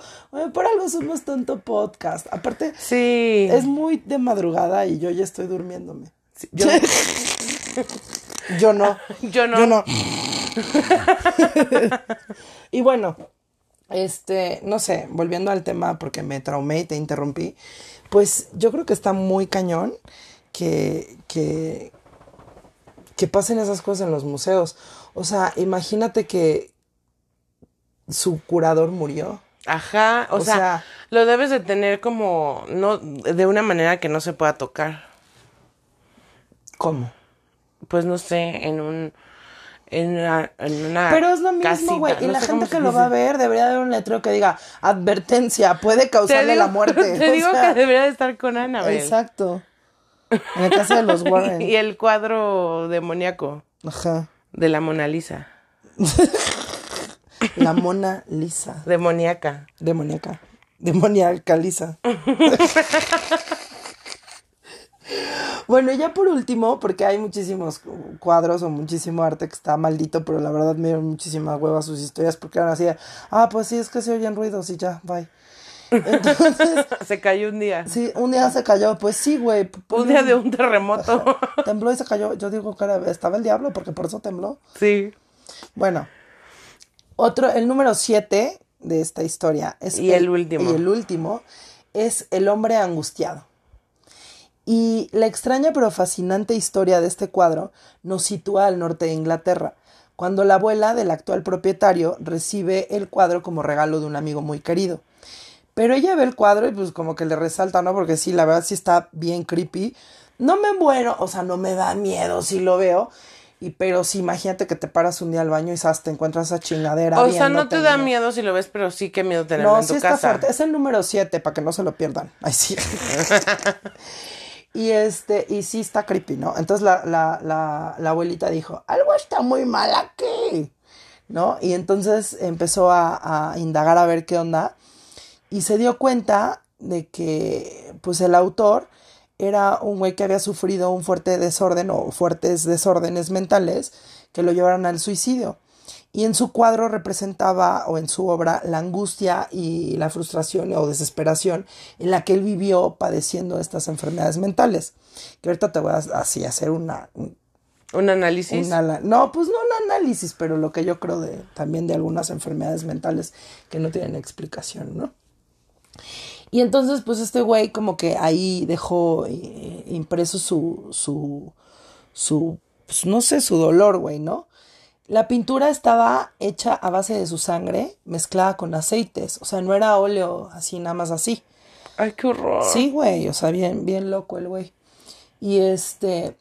Por algo somos tanto podcast. Aparte,
Sí.
es muy de madrugada y yo ya estoy durmiéndome.
Sí, yo-
Yo no.
Yo no.
Yo no. y bueno, este, no sé, volviendo al tema porque me traumé y te interrumpí, pues yo creo que está muy cañón que, que, que pasen esas cosas en los museos. O sea, imagínate que su curador murió.
Ajá, o,
O
sea,
sea-
lo debes de tener como, no, de una manera que no se pueda tocar.
¿Cómo?
Pues no sé, en un, en una, en una
Pero es lo mismo, güey. Y
no
la gente que lo va a ver debería haber un letrero que diga advertencia, puede causarle
digo,
la muerte.
te
O
digo
sea,
que debería de estar con Annabelle.
Exacto. En la casa de los Warren.
Y el cuadro demoníaco
Ajá.
de la Mona Lisa.
La Mona Lisa.
Demoníaca.
Demoníaca. Demoníaca Lisa. Bueno, y ya por último, porque hay muchísimos cuadros o muchísimo arte que está maldito, pero la verdad me dieron muchísima hueva sus historias porque eran así de, ah, pues sí, es que se oyen ruidos y ya, bye. Entonces,
Se cayó un día.
sí, un día se cayó, pues sí, güey.
Un día de un terremoto.
Tembló y se cayó. Yo digo que era- estaba el diablo porque por eso tembló.
sí.
Bueno, otro, el número 7 de esta historia es
Y el último.
Y el último es El hombre angustiado. Y la extraña pero fascinante historia de este cuadro nos sitúa al norte de Inglaterra, cuando la abuela del actual propietario recibe el cuadro como regalo de un amigo muy querido. Pero ella ve el cuadro y pues como que le resalta, ¿no? Porque sí, la verdad sí está bien creepy. No me muero, o sea, no me da miedo si lo veo. Y pero sí, imagínate que te paras un día al baño y ¿sabes? te encuentras esa chingadera.
O sea, no te da miedo si lo ves, pero sí que miedo tenerlo
No,
en
sí
tu
está
casa.
fuerte. Es el número 7, para que no se lo pierdan. Ay, sí. y este, y sí está creepy, ¿no? Entonces la, la, la, la abuelita dijo, algo está muy mal aquí, ¿no? Y entonces empezó a, a indagar a ver qué onda. Y se dio cuenta de que, pues, el autor era un güey que había sufrido un fuerte desorden o fuertes desórdenes mentales que lo llevaron al suicidio. Y en su cuadro representaba, o en su obra, la angustia y la frustración o desesperación en la que él vivió padeciendo estas enfermedades mentales. Que ahorita te voy a así hacer una, un-
Un análisis.
una- no, pues no un análisis, pero lo que yo creo de también de algunas enfermedades mentales que no tienen explicación, ¿no? Y entonces, pues este güey como que ahí dejó eh, impreso su, su, su, pues no sé, su dolor, güey, ¿no? La pintura estaba hecha a base de su sangre mezclada con aceites, o sea, no era óleo así, nada más así.
Ay, qué horror.
Sí, güey, o sea, bien, bien loco el güey. Y este,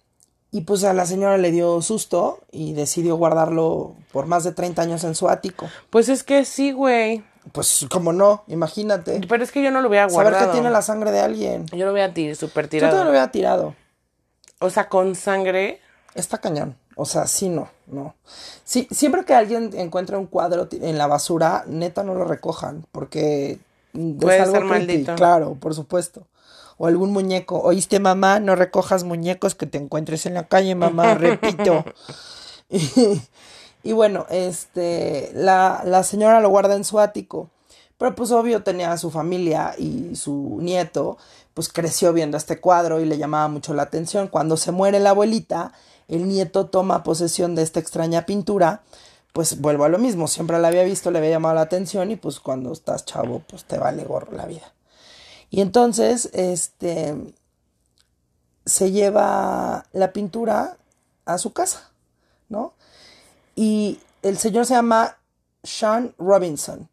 y pues a la señora le dio susto y decidió guardarlo por más de 30 años en su ático.
Pues es que sí, güey.
Pues, como no, imagínate.
Pero es que yo no lo hubiera
Saber
guardado.
que tiene la sangre de alguien.
Yo lo voy a tirar, súper
Yo te lo
tirado.
hubiera tirado.
O sea, con sangre.
Está cañón. O sea, sí, no, no. Sí, siempre que alguien encuentre un cuadro en la basura, neta no lo recojan, porque
Puede
es algo
ser
creepy,
maldito.
Claro, por supuesto. O algún muñeco. Oíste, mamá, no recojas muñecos que te encuentres en la calle, mamá, repito. y, y bueno, este, la, la señora lo guarda en su ático. Pero pues obvio tenía a su familia y su nieto, pues creció viendo este cuadro y le llamaba mucho la atención. Cuando se muere la abuelita, el nieto toma posesión de esta extraña pintura, pues vuelvo a lo mismo, siempre la había visto, le había llamado la atención y pues cuando estás chavo, pues te vale gorro la vida. Y entonces, este, se lleva la pintura a su casa, ¿no? Y el señor se llama Sean Robinson.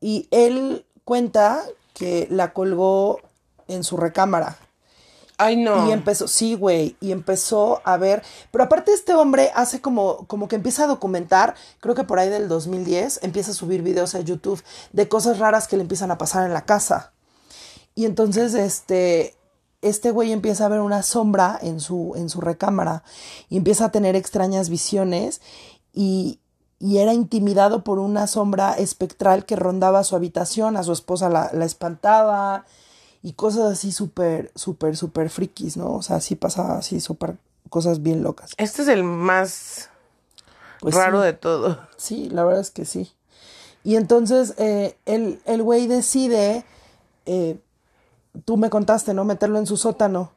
Y él cuenta que la colgó en su recámara.
Ay, no.
Y empezó, sí, güey, y empezó a ver, pero aparte este hombre hace como, como que empieza a documentar, creo que por ahí del 2010, empieza a subir videos a YouTube de cosas raras que le empiezan a pasar en la casa. Y entonces, este, este güey empieza a ver una sombra en su, en su recámara y empieza a tener extrañas visiones y, y era intimidado por una sombra espectral que rondaba su habitación, a su esposa la, la espantaba y cosas así súper, súper, súper frikis, ¿no? O sea, sí pasaba así súper cosas bien locas.
Este es el más
Pues
raro
sí.
de todo.
Sí, la verdad es que sí. Y entonces eh, el, el güey decide, eh, tú me contaste, ¿no? Meterlo en su sótano.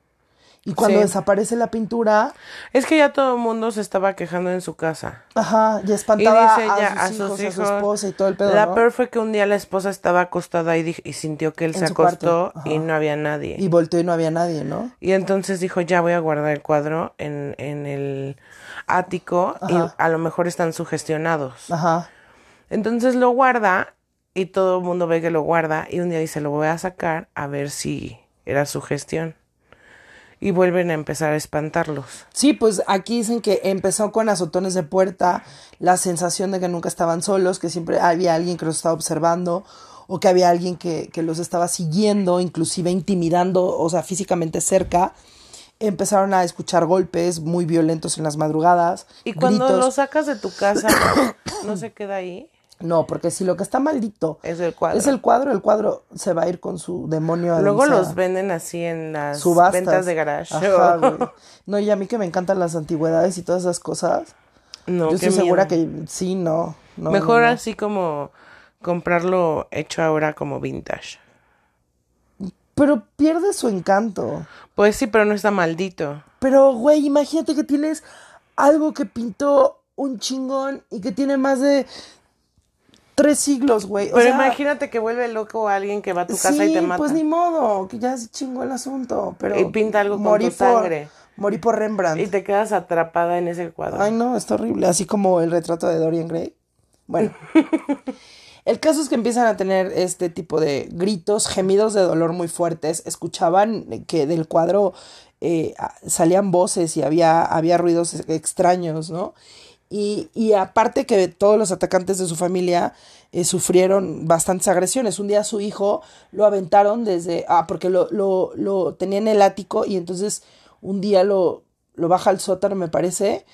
Y cuando
Sí.
desaparece la pintura,
Es que ya todo el mundo se estaba quejando en su casa.
ajá, y
Y
espantaba
dice
a, sus
a
hijos, a su esposa y todo el pedo,
la
¿no?
peor fue que un día la esposa estaba acostada y, y sintió que él
En
se
su
acostó y no había nadie.
Y volteó y no había nadie, ¿no?
Y entonces dijo, ya voy a guardar el cuadro en, en el ático y a lo mejor están sugestionados.
Ajá.
Entonces lo guarda y todo el mundo ve que lo guarda y un día dice, lo voy a sacar a ver si era sugestión. Y vuelven a empezar a espantarlos.
Sí, pues aquí dicen que empezó con azotones de puerta, la sensación de que nunca estaban solos, que siempre había alguien que los estaba observando o que había alguien que, que los estaba siguiendo, inclusive intimidando, o sea, físicamente cerca. Empezaron a escuchar golpes muy violentos en las madrugadas.
Y cuando
gritos.
lo sacas de tu casa, no se queda ahí.
No, porque si lo que está maldito
Es el cuadro.
es el cuadro, el cuadro se va a ir con su demonio.
Luego los venden así en las
subastas.
ventas de garage.
Ajá, güey. No, y a mí que me encantan las antigüedades y todas esas cosas.
no,
yo estoy segura que sí, no. no
Mejor
no, no.
así como comprarlo hecho ahora como vintage.
Pero pierde su encanto.
Pues sí, pero no está maldito.
Pero, güey, imagínate que tienes algo que pintó un chingón y que tiene más de tres siglos, güey.
Pero
sea,
imagínate que vuelve loco a alguien que va a tu casa
sí,
y te mata.
pues ni modo, que ya se chingó el asunto. Pero
Y pinta algo con tu
por-
sangre.
Morí por Rembrandt.
Y te quedas atrapada en ese cuadro.
Ay, no, está horrible. Así como el retrato de Dorian Gray. Bueno. El caso es que empiezan a tener este tipo de gritos, gemidos de dolor muy fuertes. Escuchaban que del cuadro eh, salían voces y había, había ruidos ex- extraños, ¿no? Y, y aparte que todos los atacantes de su familia eh, sufrieron bastantes agresiones. Un día su hijo lo aventaron desde... Ah, porque lo, lo, lo tenía en el ático y entonces un día lo, lo baja al sótano, me parece,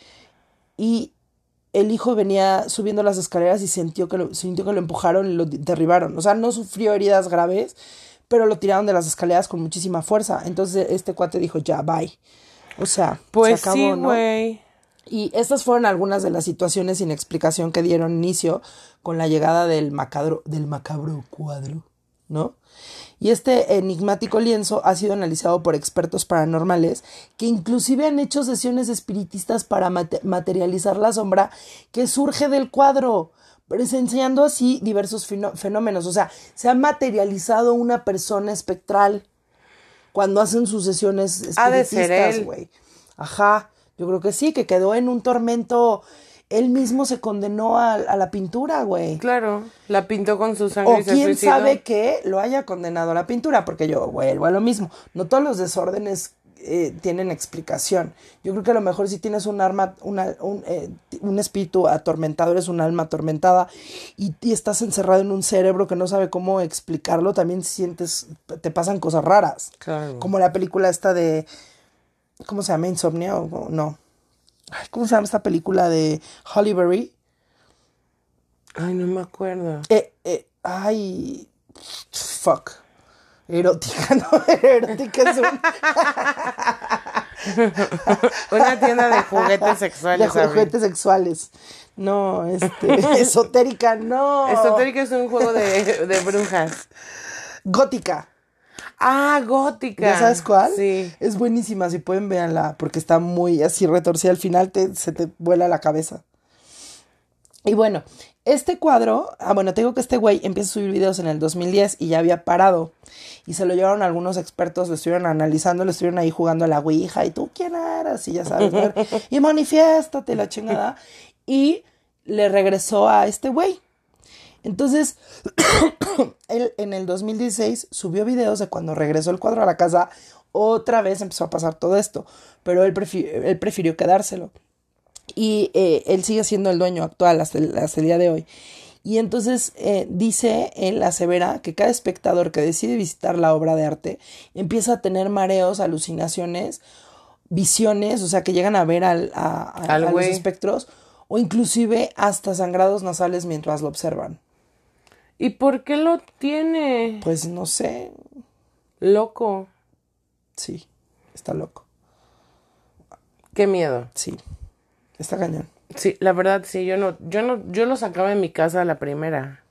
y el hijo venía subiendo las escaleras y sintió que lo, sintió que lo empujaron y lo derribaron. O sea, no sufrió heridas graves, pero lo tiraron de las escaleras con muchísima fuerza. Entonces este cuate dijo, ya, bye. O sea,
pues
se acabó,
sí,
¿no? Y estas fueron algunas de las situaciones sin explicación que dieron inicio con la llegada del macabro, del macabro cuadro, ¿no? Y este enigmático lienzo ha sido analizado por expertos paranormales que inclusive han hecho sesiones espiritistas para mate- materializar la sombra que surge del cuadro, presenciando así diversos fenó- fenómenos. O sea, se ha materializado una persona espectral cuando hacen sus sesiones espiritistas, güey. Ajá, yo creo que sí, que quedó en un tormento. Él mismo se condenó a, a la pintura, güey.
Claro, la pintó con su sangre
O
y se
quién
suicidó.
sabe que lo haya condenado a la pintura, porque yo vuelvo a lo mismo. No todos los desórdenes eh, tienen explicación. Yo creo que a lo mejor si tienes un arma, una, un, eh, un espíritu atormentado, eres un alma atormentada y, y estás encerrado en un cerebro que no sabe cómo explicarlo, también sientes, te pasan cosas raras.
Claro.
Como la película esta de. ¿Cómo se llama? Insomnia o no. Ay, ¿Cómo se llama esta película de Holly Berry?
Ay, no me acuerdo.
Eh, eh, ay. Fuck. Erótica, ¿no? Erótica es un.
Una tienda de juguetes
de
sexuales. Abril.
juguetes sexuales. No, este. esotérica, no.
Esotérica es un juego de, de brujas.
Gótica.
Ah, gótica.
¿Ya sabes cuál?
Sí.
Es buenísima, si pueden véanla, porque está muy así retorcida al final, te, se te vuela la cabeza. Y bueno, este cuadro, ah, bueno, te digo que este güey empieza a subir videos en el 2010 y ya había parado. Y se lo llevaron algunos expertos, lo estuvieron analizando, lo estuvieron ahí jugando a la ouija. Y tú, ¿quién eras? Y ya sabes, y manifiéstate la chingada. Y le regresó a este güey. Entonces, él en el 2016 subió videos de cuando regresó el cuadro a la casa, otra vez empezó a pasar todo esto, pero él, él prefirió quedárselo. Y eh, él sigue siendo el dueño actual hasta el, hasta el día de hoy. Y entonces eh, dice él, asevera, que cada espectador que decide visitar la obra de arte empieza a tener mareos, alucinaciones, visiones, o sea, que llegan a ver al, a, los espectros, o inclusive hasta sangrados nasales mientras lo observan.
¿Y por qué lo tiene?
Pues no sé.
Loco.
Sí, está loco.
Qué miedo.
Sí, está cañón.
Sí, la verdad, sí, yo no, yo no, yo lo sacaba en mi casa a la primera.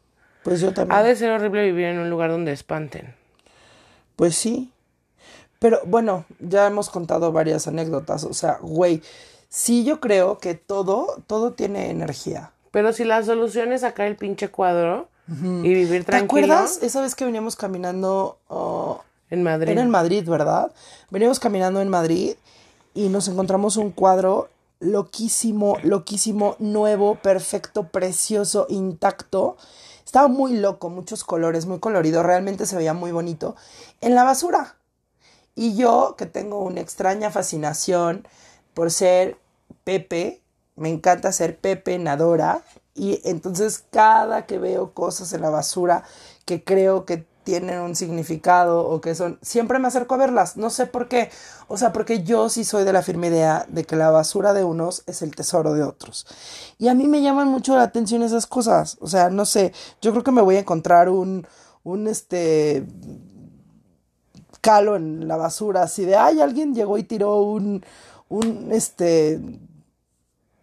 Pues yo también.
Ha de ser horrible vivir en un lugar donde espanten.
Pues sí. Pero bueno, ya hemos contado varias anécdotas. O sea, güey, sí yo creo que todo, todo tiene energía.
Pero si la solución es sacar el pinche cuadro y vivir tranquilo.
¿Te acuerdas esa vez que veníamos caminando oh,
en Madrid?
Era en Madrid, ¿verdad? Veníamos caminando en Madrid y nos encontramos un cuadro loquísimo, loquísimo, nuevo, perfecto, precioso, intacto. Estaba muy loco, muchos colores, muy colorido, realmente se veía muy bonito. En la basura. Y yo, que tengo una extraña fascinación por ser Pepe, me encanta ser Pepe Nadora. Y entonces cada que veo cosas en la basura que creo que tienen un significado o que son, siempre me acerco a verlas, no sé por qué, o sea, porque yo sí soy de la firme idea de que la basura de unos es el tesoro de otros. Y a mí me llaman mucho la atención esas cosas, o sea, no sé, yo creo que me voy a encontrar un, un, este, calo en la basura, así de, ay, alguien llegó y tiró un, un, este,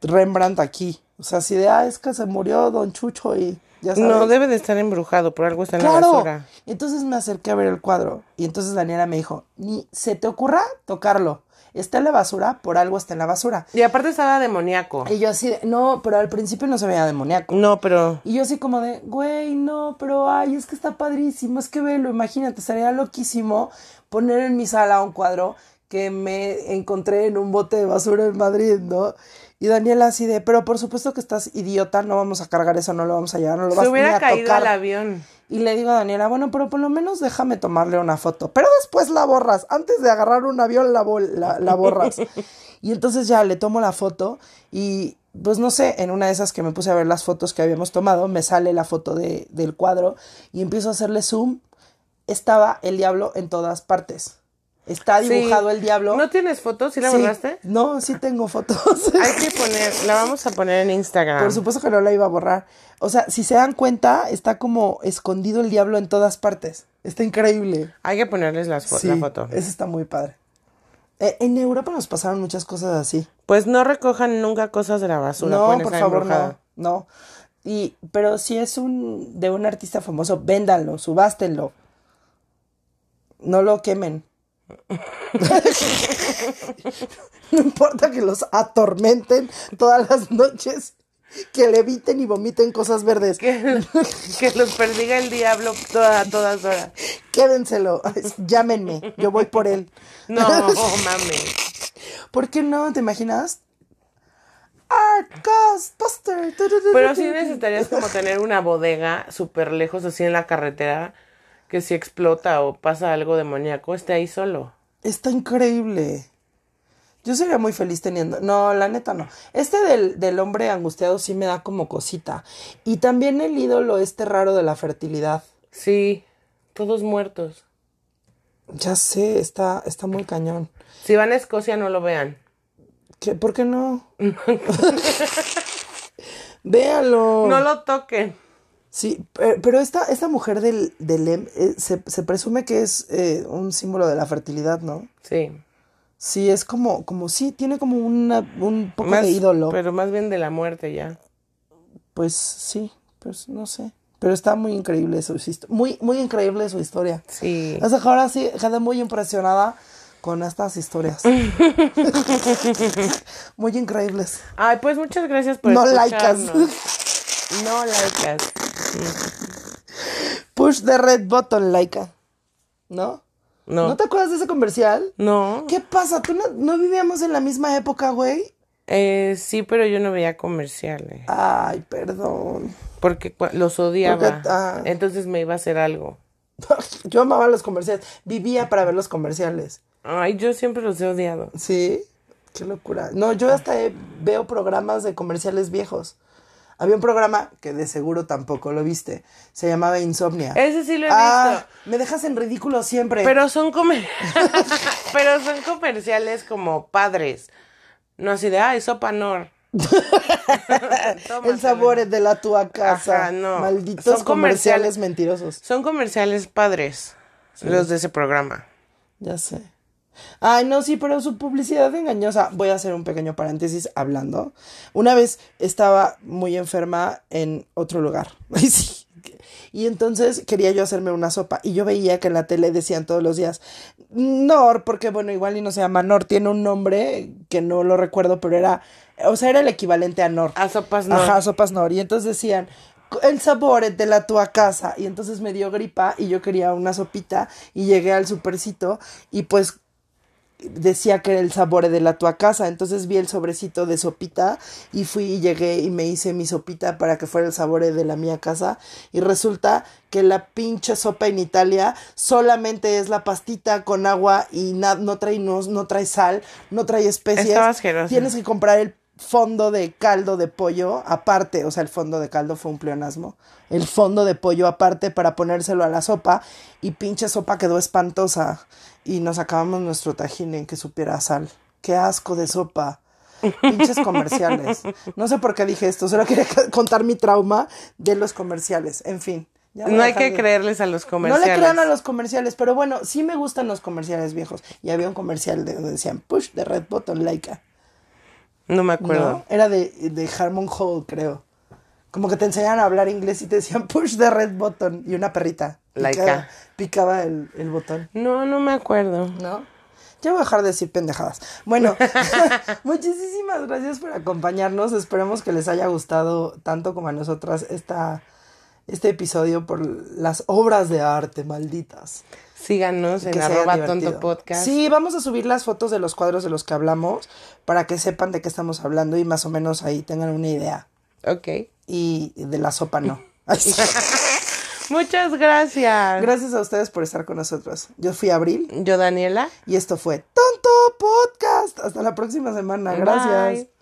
Rembrandt aquí, o sea, así de, ah, es que se murió Don Chucho y
no, debe de estar embrujado, por algo está en la basura.
Entonces me acerqué a ver el cuadro y entonces Daniela me dijo, ni se te ocurra tocarlo. Está en la basura, por algo está en la basura.
Y aparte estaba demoníaco.
Y yo así, de, no, pero al principio no se veía demoníaco.
No, pero...
Y yo así como de, güey, no, pero ay, es que está padrísimo, es que velo, imagínate, sería loquísimo poner en mi sala un cuadro que me encontré en un bote de basura en Madrid, ¿no? Y Daniela así de, pero por supuesto que estás idiota, no vamos a cargar eso, no lo vamos a llevar, no lo vas
Se hubiera
a
caído al avión.
Y le digo a Daniela, bueno, pero por lo menos déjame tomarle una foto. Pero después la borras. Antes de agarrar un avión la, la, la borras. y entonces ya le tomo la foto y pues no sé, en una de esas que me puse a ver las fotos que habíamos tomado, me sale la foto de, del cuadro y empiezo a hacerle zoom. Estaba el diablo en todas partes. Está dibujado el diablo.
¿No tienes fotos? ¿Sí la borraste?
No, sí tengo fotos.
Hay que poner, la vamos a poner en Instagram.
Por supuesto que no la iba a borrar. O sea, si se dan cuenta, está como escondido el diablo en todas partes. Está increíble.
Hay que ponerles la foto.
Eso está muy padre. Eh, en Europa nos pasaron muchas cosas así.
Pues no recojan nunca cosas de la basura.
No, por favor, no. No. Y, pero si es un de un artista famoso, véndanlo, subástenlo. No lo quemen. no importa que los atormenten todas las noches, que le eviten y vomiten cosas verdes.
Que, los perdiga el diablo a todas horas.
Quédenselo, llámenme, yo voy por él.
No, mames.
¿Por qué no? ¿Te imaginas? Art Ghostbuster.
Pero sí necesitarías como tener una bodega súper lejos, así en la carretera que si explota o pasa algo demoníaco, esté ahí solo.
Está increíble. Yo sería muy feliz teniendo. No, la neta no. Este del, del hombre angustiado sí me da como cosita. Y también el ídolo este raro de la fertilidad.
Sí, todos muertos.
Ya sé, está, está muy cañón.
Si van a Escocia, no lo vean.
¿Qué? ¿Por qué no? Véalo.
No lo toquen.
Sí, pero esta, esta mujer del, del eh, se, se, presume que es eh, un símbolo de la fertilidad, ¿no?
Sí.
Sí, es como, como sí, tiene como una, un poco de ídolo.
Pero más bien de la muerte ya.
Pues sí, pues no sé. Pero está muy increíble su muy, muy increíble su historia.
Sí.
O sea, ahora sí quedé muy impresionada con estas historias. muy increíbles.
Ay, pues muchas gracias por
No likeas.
No likeas.
Push the red button, Laika. ¿No?
No.
¿No te acuerdas de ese comercial?
No.
¿Qué pasa? ¿Tú no, vivíamos en la misma época, güey?
Eh, sí, pero yo no veía comerciales.
Ay, perdón.
Porque los odiaba.
Porque, ah.
Entonces me iba a hacer algo.
Yo amaba los comerciales. Vivía para ver los comerciales.
Ay, yo siempre los he odiado.
Sí, qué locura. No, yo hasta veo programas de comerciales viejos. Había un programa que de seguro tampoco lo viste. Se llamaba Insomnia.
Ese sí lo he
Ah,
visto.
me dejas en ridículo siempre.
Pero son comer... pero son comerciales como padres. No así de, ay, sopa Nor.
El sabor es de la tua casa.
Ajá, no.
Malditos
Son
comerciales
comerciales.
mentirosos.
Son comerciales padres. Los de ese programa.
Ya sé. Ay, no, sí, pero su publicidad engañosa. Voy a hacer un pequeño paréntesis hablando. Una vez estaba muy enferma en otro lugar. Y entonces quería yo hacerme una sopa. Y yo veía que en la tele decían todos los días Nor, porque bueno, igual y no se llama Nor, tiene un nombre que no lo recuerdo, pero era, o sea, era el equivalente a Nor.
A sopas Nor.
Ajá, sopas Nor. Y entonces decían, el sabor es de la tua casa. Y entonces me dio gripa y yo quería una sopita y llegué al supercito y pues decía que era el sabor de la tua casa. Entonces vi el sobrecito de sopita y fui y llegué y me hice mi sopita para que fuera el sabor de la mía casa. Y resulta que la pinche sopa en Italia solamente es la pastita con agua y no trae no, no trae sal, no trae especias. Tienes que comprar el fondo de caldo de pollo aparte, o sea, el fondo de caldo fue un pleonasmo. El fondo de pollo aparte para ponérselo a la sopa y pinche sopa quedó espantosa y nos acabamos nuestro tajín en que supiera sal. Qué asco de sopa. Pinches comerciales. No sé por qué dije esto, solo quería contar mi trauma de los comerciales. En fin. ya
No hay que
de-
creerles a los
no
comerciales.
le crean a los comerciales, pero bueno, sí me gustan los comerciales viejos. Y había un comercial de donde decían push de Red Button Laika.
No me acuerdo.
¿no? Era de, de Harmon Hall, creo. Como que te enseñaban a hablar inglés y te decían push the red button y una perrita. Picaba,
Laika.
picaba el, el botón,
No, no me acuerdo.
¿no? Ya voy a dejar de decir pendejadas. Bueno, muchísimas gracias por acompañarnos. Esperemos que les haya gustado tanto como a nosotras esta, este episodio por las obras de arte malditas.
Síganos en arroba
divertido.
tonto podcast.
Sí, vamos a subir las fotos de los cuadros de los que hablamos para que sepan de qué estamos hablando y más o menos ahí tengan una idea.
Ok.
Y de la sopa no.
Muchas gracias.
Gracias a ustedes por estar con nosotros. Yo fui Abril
Yo, Daniela.
y esto fue Tonto Podcast. Hasta la próxima semana. Gracias.
Bye.